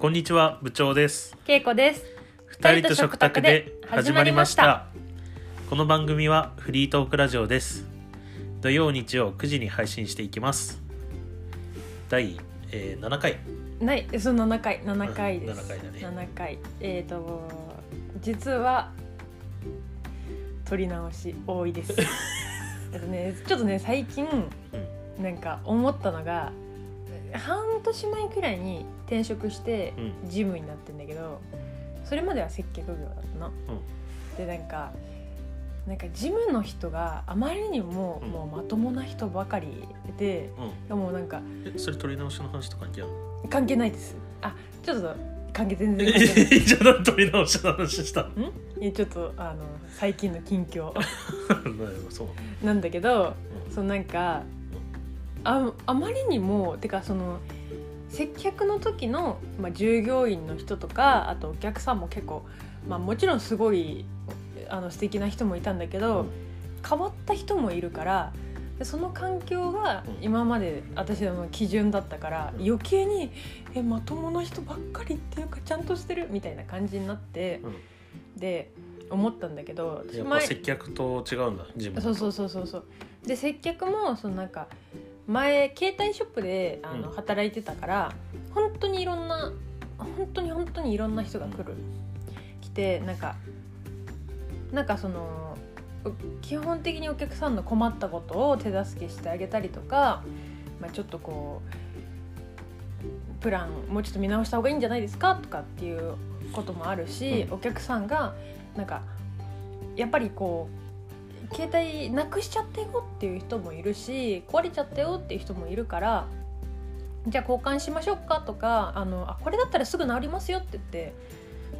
こんにちは部長ですけいこです。二人と食卓で始まりましたこの番組はフリートークラジオです土曜日曜9時に配信していきます第、えー、7回ない、その7回、7回です。うん7回だね7回。えっ、と、実は。取り直し多いです。えっとね、ちょっとね、最近。なんか思ったのが。半年前くらいに転職してうん。事務になってんだけど、それまでは接客業だったの。でなんかなんか事務の人があまりにも、うん。もうまともな人ばかりでうん。もうなんかそれ取り直しの話と関係あるの？関係ないです。あちょっと関係全然関係ない。えじゃあ何取り直しの話したの。いやちょっとあの最近の近況。そう。なんだけどうん。そのなんかああまりにもてかその接客の時の、まあ、従業員の人とかあとお客さんも結構、まあ、もちろんすごいあの素敵な人もいたんだけど、うん。変わった人もいるからでその環境がうん。今まで私の基準だったから、うん。余計にえまともな人ばっかりっていうかちゃんとしてるみたいな感じになってうん。で思ったんだけどやっぱ前接客と違うんだ自分そうそうそうそうそう。で接客もそのなんか前携帯ショップであのうん。働いてたから本当にいろんな本当に本当にいろんな人が来る、来てなんかなんかその基本的にお客さんの困ったことを手助けしてあげたりとか、まあ、ちょっとこうプランもうちょっと見直した方がいいんじゃないですかとかっていうこともあるし、うん。お客さんがなんかやっぱりこう携帯なくしちゃったよっていう人もいるし壊れちゃったよっていう人もいるからじゃあ交換しましょうかとかあのあこれだったらすぐ治りますよって言って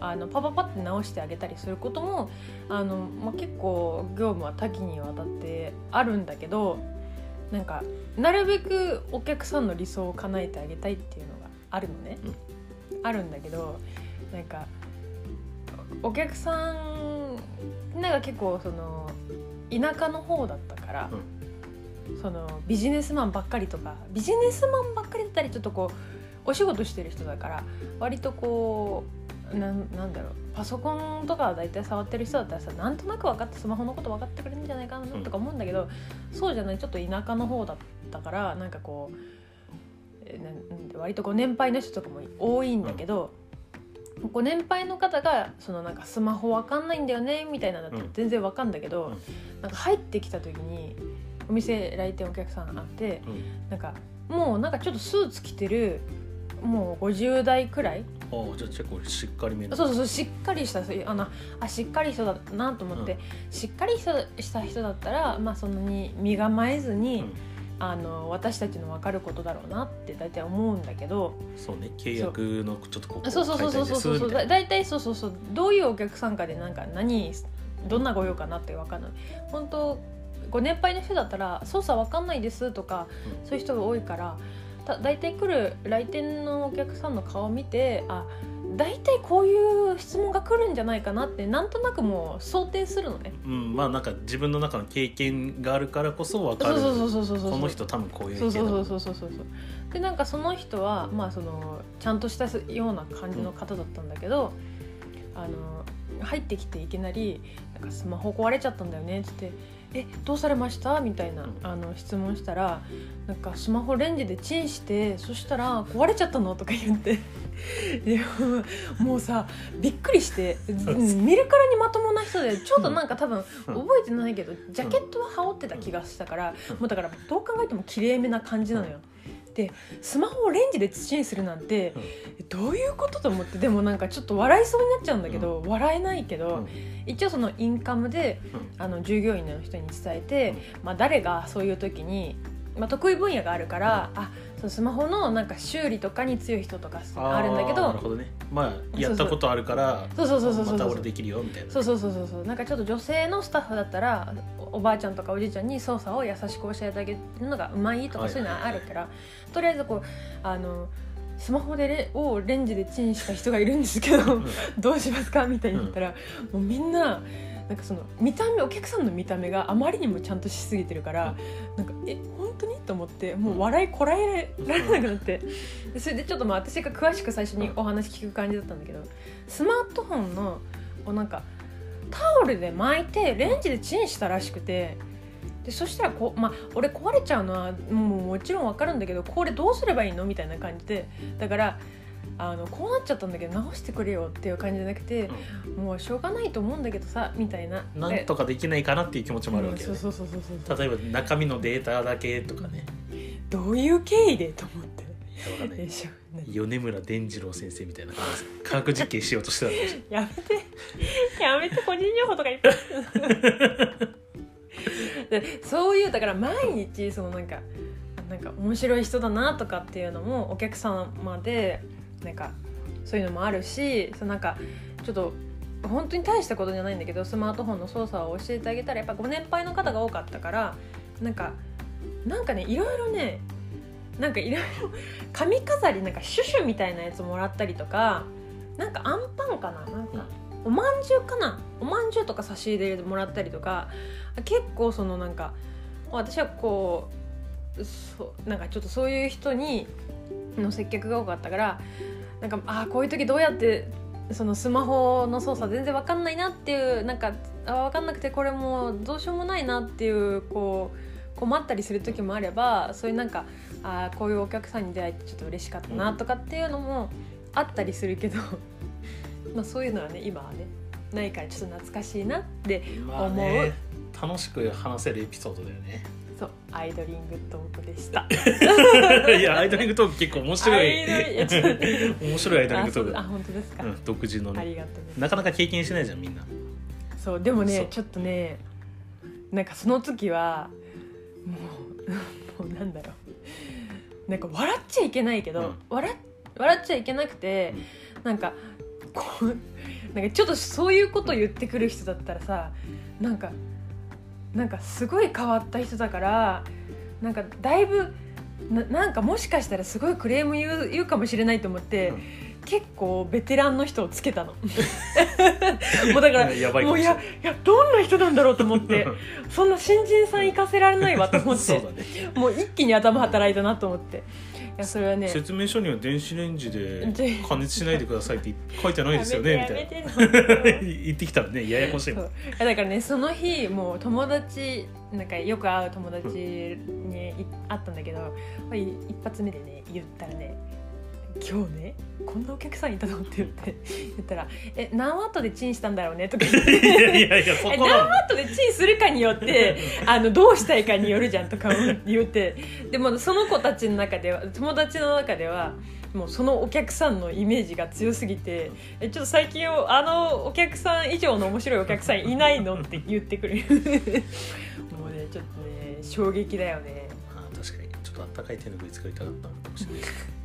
あのパパパって直してあげたりすることもあの、まあ、結構業務は多岐にわたってあるんだけどなんかなるべくお客さんの理想を叶えてあげたいっていうのがあるのね、あるんだけどなんかお客さんなんか結構その田舎の方だったから、そのビジネスマンばっかりとかビジネスマンばっかりだったりちょっとこうお仕事してる人だから割とこうなんなんだろうパソコンとか大体触ってる人だったらさなんとなく分かってスマホのこと分かってくれるんじゃないかなとか思うんだけど、そうじゃないちょっと田舎の方だったからなんかこう割とこう年配の人とかも多いんだけど、ご年配の方がそのなんかスマホわかんないんだよねみたいなのだとうん。全然わかんだけど、うん。なんか入ってきた時にお店来店お客さんあってうん。なんかもうなんかちょっとスーツ着てるもう50代くらいああじゃあ結構しっかりそうそうそうしっかりしたあのあしっかり人だなと思って、しっかりしたした人だったら、まあ、そんなに身構えずに、うんあの私たちの分かることだろうなって大体思うんだけど。そうね契約のちょっとここそう。そうそうそうそうそう。そうだ大体そうそうそうどういうお客さんかでなんか何どんなご用かなって分かんない。本当ご年配の人だったら操作分かんないですとか、うん。そういう人が多いからた大体来る来店のお客さんの顔を見てあ大体こういう質問が来るんじゃないかなってなんとなくもう想定するのね。うんまあなんか自分の中の経験があるからこそ分かるそうそうそうそうそうそうこの人多分こういうそうそうそうそうそうそうそうでなんかその人はまあそのちゃんとしたような感じの方だったんだけど、あの入ってきていきなり「なんかスマホ壊れちゃったんだよね」っつって「えどうされました?」みたいな、うんあの質問したら「なんかスマホレンジでチンしてそしたら壊れちゃったの?」とか言って。いやもうさびっくりしてうん見るからにまともな人でちょっとなんか多分うん。覚えてないけどジャケットは羽織ってた気がしたからうん。もうだからどう考えてもきれいめな感じなのよ。でスマホをレンジでチンするなんてどういうことと思ってでもなんかちょっと笑いそうになっちゃうんだけど、笑えないけど、うん。一応そのインカムでうん。あの従業員の人に伝えて、まあ、誰がそういう時に、まあ、得意分野があるから、あそのスマホのなんか修理とかに強い人とかあるんだけあーなるどほどね。まあやったことあるからそうそうそうそうそう。また俺できるよみたいな。そうそうそうそうそう。なんかちょっと女性のスタッフだったらおおばあちゃんとかおじいちゃんに操作を優しく教えてあげるのがうまいとかはいそういうのはあるから、とりあえずこうあのスマホでレをレンジでチンした人がいるんですけどどうしますかみたいに言ったら、もうみんななんかその見た目お客さんの見た目があまりにもちゃんとしすぎてるから、なんかえ本当に？とと思ってもう笑いこらえられなくなって。でそれでちょっとまあ私が詳しく最初にお話聞く感じだったんだけどスマートフォンのこうなんかタオルで巻いてレンジでチンしたらしくてでそしたらこう、まあ、俺壊れちゃうのはもうもちろん分かるんだけどこれどうすればいいの？みたいな感じでだからあのこうなっちゃったんだけど直してくれよっていう感じじゃなくて、もうしょうがないと思うんだけどさみたいな。なんとかできないかなっていう気持ちもあるわけよ。ね、うんそうそうそうそうそう。例えば中身のデータだけとかね。どういう経緯でと思って。いやわかんない。でしょ何？米村伝次郎先生みたいな感じ。で科学実験しようとしてたしやめて。やめて個人情報とかいっぱい。でそういうだから毎日そのなんかなんか面白い人だなとかっていうのもお客様でなんかそういうのもあるしそのなんかちょっと本当に大したことじゃないんだけどスマートフォンの操作を教えてあげたらやっぱご年配の方が多かったからなんかなんかねいろいろねなんかいろいろ髪飾りなんかシュシュみたいなやつもらったりとかなんかあんパンかななんかおまんじゅうかなおまんじゅうとか差し入れでもらったりとか結構そのなんか私はこうそなんかちょっとそういう人にの接客が多かったからなんかあーこういう時どうやってそのスマホの操作全然わかんないなっていうなんかあ分かんなくてこれもどうしようもないなっていうこう困ったりする時もあればそういうなんかあこういうお客さんに出会えてちょっと嬉しかったなとかっていうのもあったりするけど まあそういうのはね今はねないからちょっと懐かしいなってまあね楽しく話せるエピソードだよね。そうアイドリングトークでした。いやアイドリングトーク結構面白い。面白いアイドリングトーク。あ本当ですか、うん、独自のあねりがとうなかなか経験しないじゃんみんな。そうでもねちょっとねなんかその時はもう もうなんだろう。なんか笑っちゃいけないけど、うん。笑っ笑っちゃいけなくて、なんかこうなんかちょっとそういうこと言ってくる人だったらさなんかなんかすごい変わった人だからなんかだいぶななんかもしかしたらすごいクレーム言う言うかもしれないと思って、うん。結構ベテランの人をつけたの。もうだからやばいかもういやいいやどんな人なんだろうと思ってそんな新人さん行かせられないわと思って ね。もう一気に頭働いたなと思って。いやそれはね。説明書には電子レンジでで 加熱しないでくださいって書いてないですよねみたいな。言ってきたらねややこしいもん。だからねその日もう友達なんかよく会う友達にい会ったんだけどまあい一発目でね言ったらね「今日ねこんなお客さんいたの?」って言って 言ったら「え何ワットでチンしたんだろうね」とか言っいてやいやいやそ えこな何ワットでチンするかによって あのどうしたいかによるじゃんとか言って。でもその子たちの中では友達の中ではもうそのお客さんのイメージが強すぎてえちょっと最近あのお客さん以上の面白いお客さんいないのって言ってくる。もうねちょっとね衝撃だよね。あ確かに。ちょっとあったかい手ぬぐい作りたかったのかもしれない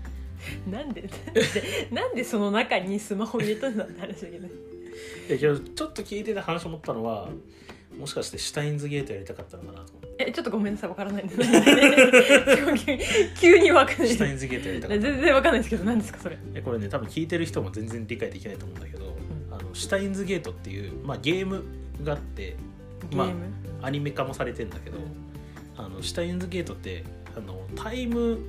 なんで なんでなんでその中にスマホ入れたんだって話だけど。いやけどちょっと聞いてて話思ったのはもしかしてシュタインズゲートやりたかったのかなと思って。えちょっとごめんなさいわからないんで 急に急にわかんない。シュタインズゲートやりたかった全然わかんないですけど何ですかそれ。えこれね多分聞いてる人も全然理解できないと思うんだけど、あのシュタインズゲートっていう、まあ、ゲームがあってまあアニメ化もされてんだけど、あのシュタインズゲートってあのタイム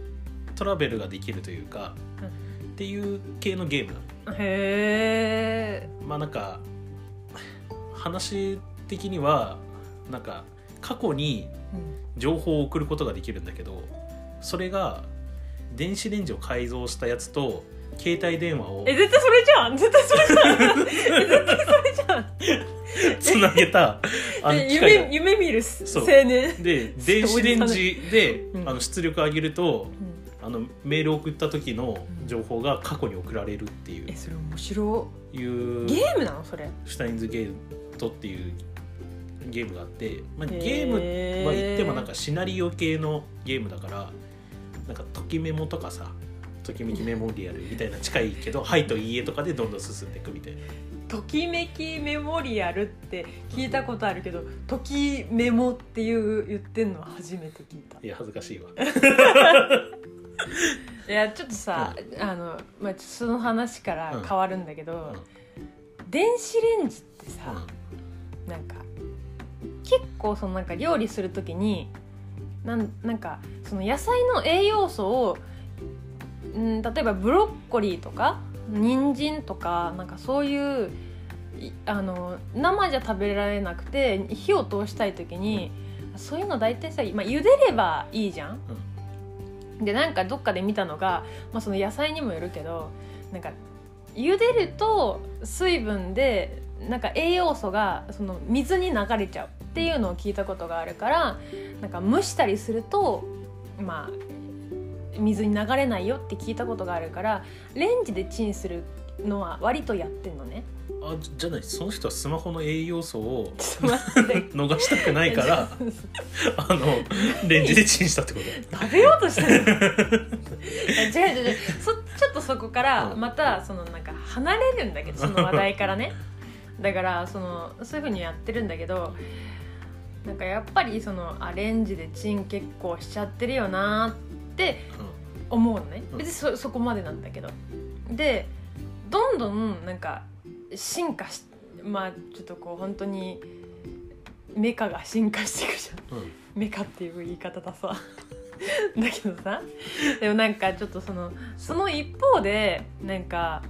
トラベルができるというか、うんっていう系のゲームなの。へえまあなんか話的にはなんか過去に情報を送ることができるんだけどそれが電子レンジを改造したやつと携帯電話をえ絶対それじゃん。絶対それじゃん。え絶対それじゃんつなげたあの夢夢見る青そう年で 電子レンジで、うん。あの出力上げるとうんあのメール送った時の情報が過去に送られるっていう。えそれ面白。いう。いゲームなの？それ。シュタインズゲートっていう。ゲームがあって、まあ、ゲームは言ってもなんかシナリオ系のゲームだからなんかときメモとかさときめきメモリアルみたいな近いけど「はい」と「いいえ」とかでどんどん進んでいくみたいな。ときめきメモリアルって聞いたことあるけどときメモっていう言ってんのは初めて聞いた。いや恥ずかしいわ いやちょっとさ、あの、まあ、その話から変わるんだけど、電子レンジってさ、なんか結構そのなんか料理する時になんなんかその野菜の栄養素を、うん、例えばブロッコリーとか人参とかなんかそういういあの生じゃ食べられなくて火を通したい時にそういうの大体さ、まあ、茹でればいいじゃん。でなんかどっかで見たのが、まあ、その野菜にもよるけどなんか茹でると水分でなんか栄養素がその水に流れちゃうっていうのを聞いたことがあるからなんか蒸したりするとまあ水に流れないよって聞いたことがあるからレンジでチンするのは割とやってんのね。あじじゃないその人はスマホの栄養素を逃したくないから あのレンジでチンしたってこと。食べようとしてる 違う違う違う。そちょっとそこからうん。またそのなんか離れるんだけどその話題からね。だからそのそういうふうにやってるんだけどなんかやっぱりそのあレンジでチン結構しちゃってるよなって思うのね。うん。別にそそこまでなんだけど。でどんどんなんか進化しまあちょっとこう本当にメカが進化していくじゃん。うん。うんメカっていう言い方ださ。だけどさでもなんかちょっとそのその一方でなんか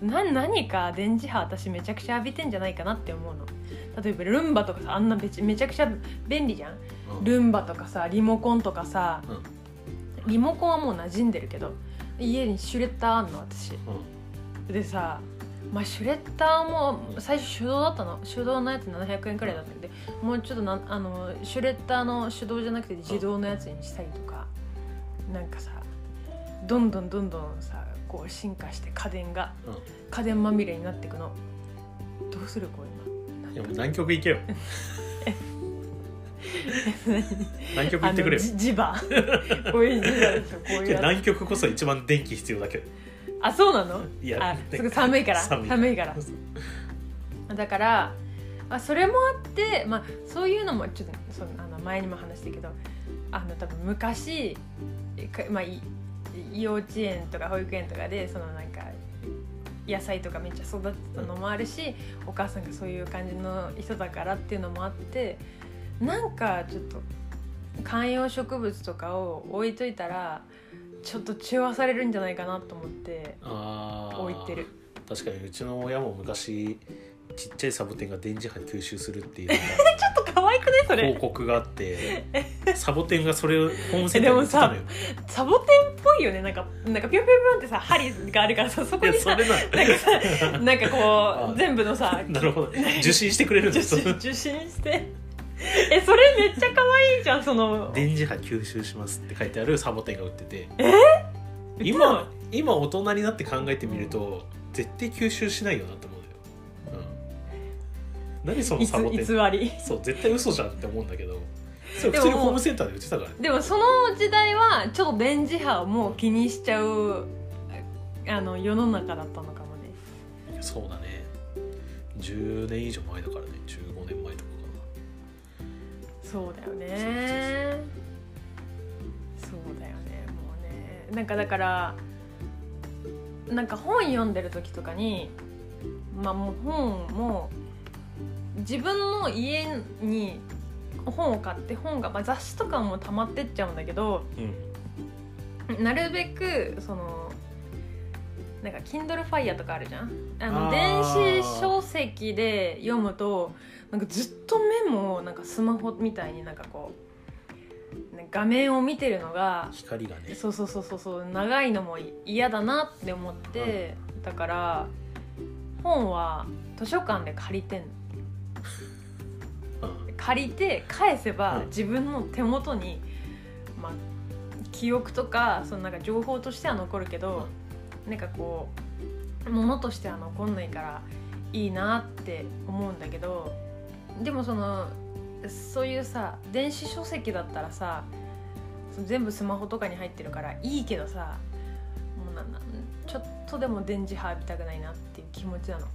な何か電磁波私めちゃくちゃ浴びてんじゃないかなって思うの。例えばルンバとかさあんなめちめちゃくちゃ便利じゃん。うん。ルンバとかさリモコンとかさうん。リモコンはもう馴染んでるけど家にシュレッダーあんの私。うんでさまあシュレッダーも最初手動だったの。手動のやつ700円くらいだったんでもうちょっとなあのシュレッダーの手動じゃなくて自動のやつにしたりとかなんかさどんどんどんどんさこう進化して家電がうん。家電まみれになっていくの。どうするこういやもう南極行けよ。今 南極行ってくれよ。磁場。こういう磁場でしょこういう南極こそ一番電気必要だけどあそうなの？いやあすぐ寒いから。寒い寒いから。だから、まあ、それもあって、まあ、そういうのもちょっとそのあの前にも話したけどあの多分昔、かまあ、い幼稚園とか保育園とかでそのなんか野菜とかめっちゃ育てたのもあるし、お母さんがそういう感じの人だからっていうのもあってなんかちょっと観葉植物とかを置いといたらちょっと中和されるんじゃないかなと思って置いてる。確かにうちの親も昔ちっちゃいサボテンが電磁波吸収するっていう。ちょっと可愛くねそれ。広告があって。サボテンがそれをホームセンターに売ってたのよ。サボテンっぽいよね。なんかなんかピョンピョンピョンってさ針があるからさそこいにさな。なんかさなんかこあう全部のさなるほど。受信してくれるん受です信受信して。えそれめっちゃ可愛いじゃんその。電磁波吸収しますって書いてあるサボテンが売ってて。え？今今大人になって考えてみると、絶対吸収しないよなって思うのよ、うん、何そのいサボテン。つ偽り。そう絶対嘘じゃんって思うんだけど。それでも普通にホームセンターで売ってたから。ねでもその時代はちょっと電磁波をもう気にしちゃうあの世の中だったのかもね。そうだね。10年以上前だからね。15年前とかそうだよね。そうだよねもうねなんかだからなんか本読んでる時とかにまあもう本も自分の家に本を買って本が、まあ、雑誌とかも溜まってっちゃうんだけどうん。なるべくそのなんか Kindle Fire とかあるじゃん？あのあ電ー子書籍で読むとなんかずっと目もなんかスマホみたいになんかこうね画面を見てるのが光がね。そうそうそうそうそう長いのも嫌だなって思って、だから本は図書館で借りてんの。うん。借りて返せばうん。自分の手元に、まあ、記憶とかそのなんか情報としては残るけど、なんかこう物としては残んないからいいなって思うんだけどでもそのそういうさ電子書籍だったらさ全部スマホとかに入ってるからいいけどさもうなんなんちょっとでも電磁波浴びたくないなっていう気持ちなの。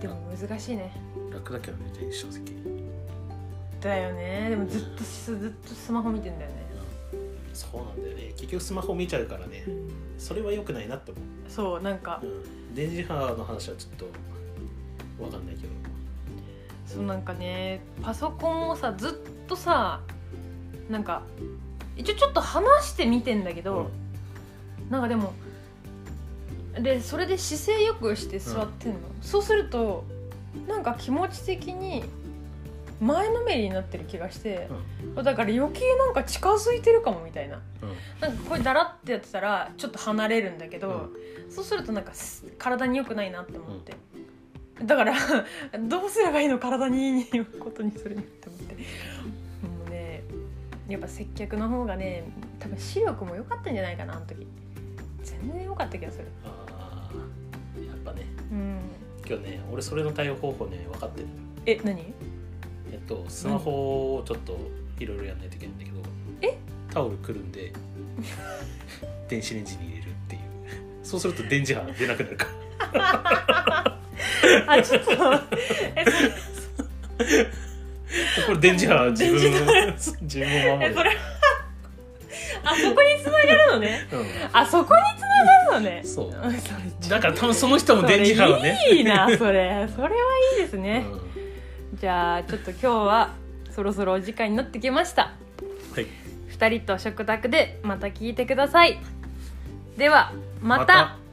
でも難しいね。楽だけどね電子書籍。だよね。でもずっとずっとスマホ見てんだよね、そうなんだよね。結局スマホ見ちゃうからね。それは良くないなって思う、そうなんか。うん、電磁波の話はちょっとわかんないけどそうなんかねパソコンをさずっとさなんか一応ちょっと話してみてんだけど、なんかでもでそれで姿勢よくして座ってんの、そうするとなんか気持ち的に前のめりになってる気がして、だから余計なんか近づいてるかもみたいな。うん。うんなんかこれだらってやってたらちょっと離れるんだけど、そうするとなんかす体に良くないなって思って、だから どうすればいいの体にいいことにするにって思って。もうねやっぱ接客の方がね多分視力も良かったんじゃないかなあの時。全然良かった気がする。あーやっぱね。うん。今日ね俺それの対応方法ね分かってる。え何？えっとスマホをちょっといろいろやんないといけないんだけど。え？タオルくるんで 電子レンジに入れるっていう。そうすると電磁波出なくなるから あちょっと。えこれ電磁波自分自分を守るあそこにつながるのね。うあそこにつながるのね。そう。だから多分その人も電磁波をね。いいなそれ。それはいいですね、うん。じゃあちょっと今日はそろそろお時間になってきました。はい。二人と食卓でまた聞いてください。ではまた。また